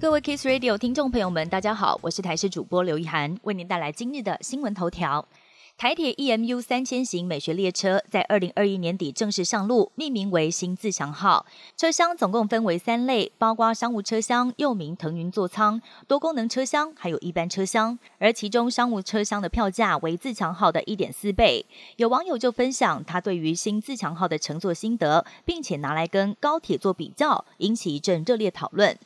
各位 Kiss Radio 听众朋友们，大家好，我是台视主播刘一涵，为您带来今日的新闻头条。台铁 EMU 三千型美学列车在二零二一年底正式上路，命名为新自强号。车厢总共分为三类，包括商务车厢，又名腾云座舱、多功能车厢，还有一般车厢。而其中商务车厢的票价为自强号的一点四倍。有网友就分享他对于新自强号的乘坐心得，并且拿来跟高铁做比较，引起一阵热烈讨论。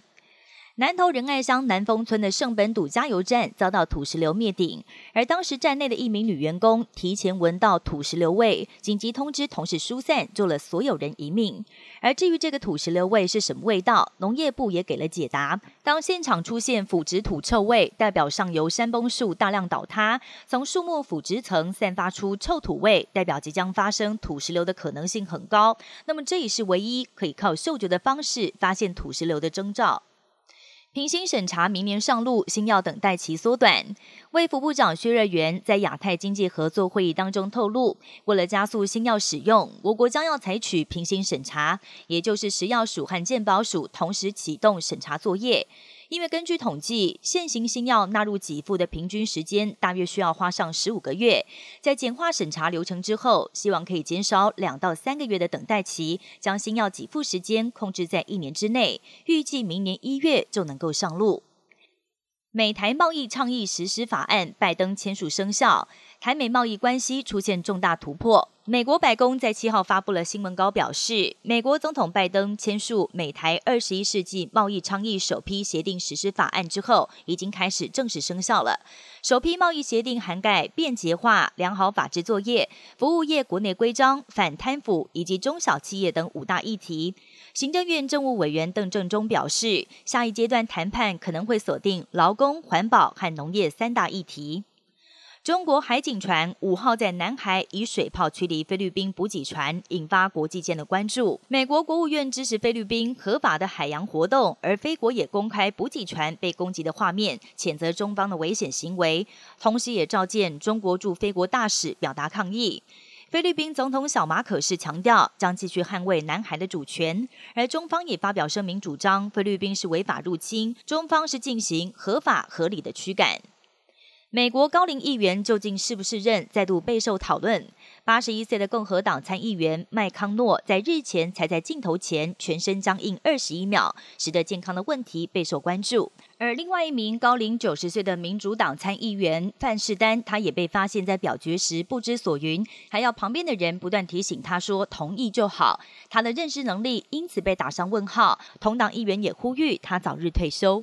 南投仁爱乡南丰村的圣本笃加油站遭到土石流灭顶，而当时站内的一名女员工提前闻到土石流味，紧急通知同事疏散，救了所有人一命。而至于这个土石流味是什么味道，农业部也给了解答：当现场出现腐殖土臭味，代表上游山崩树大量倒塌，从树木腐殖层散发出臭土味，代表即将发生土石流的可能性很高。那么这也是唯一可以靠嗅觉的方式发现土石流的征兆。平行审查明年上路，新药等待期缩短。卫福部长薛瑞元在亚太经济合作会议当中透露，为了加速新药使用，我国将要采取平行审查，也就是食药署和健保署同时启动审查作业。因为根据统计，现行新药纳入给付的平均时间大约需要花上十五个月，在简化审查流程之后，希望可以减少两到三个月的等待期，将新药给付时间控制在一年之内，预计明年一月就能够上路。美台贸易倡议实施法案，拜登签署生效，台美贸易关系出现重大突破。美国白宫在七号发布了新闻稿，表示美国总统拜登签署美台二十一世纪贸易倡议首批协定实施法案之后，已经开始正式生效了。首批贸易协定涵盖便捷化、良好法制作业、服务业国内规章、反贪腐以及中小企业等五大议题。行政院政务委员邓正中表示，下一阶段谈判可能会锁定劳工、环保和农业三大议题。中国海警船五号在南海以水炮驱离菲律宾补给船，引发国际间的关注。美国国务院支持菲律宾合法的海洋活动，而菲国也公开补给船被攻击的画面，谴责中方的危险行为，同时也召见中国驻菲国大使表达抗议。菲律宾总统小马可是强调将继续捍卫南海的主权，而中方也发表声明，主张菲律宾是违法入侵，中方是进行合法合理的驱赶。美国高龄议员究竟是不是任再度备受讨论。八十一岁的共和党参议员麦康诺在日前才在镜头前全身僵硬二十一秒，使得健康的问题备受关注。而另外一名高龄九十岁的民主党参议员范士丹，他也被发现在表决时不知所云，还要旁边的人不断提醒他说同意就好。他的认识能力因此被打上问号。同党议员也呼吁他早日退休。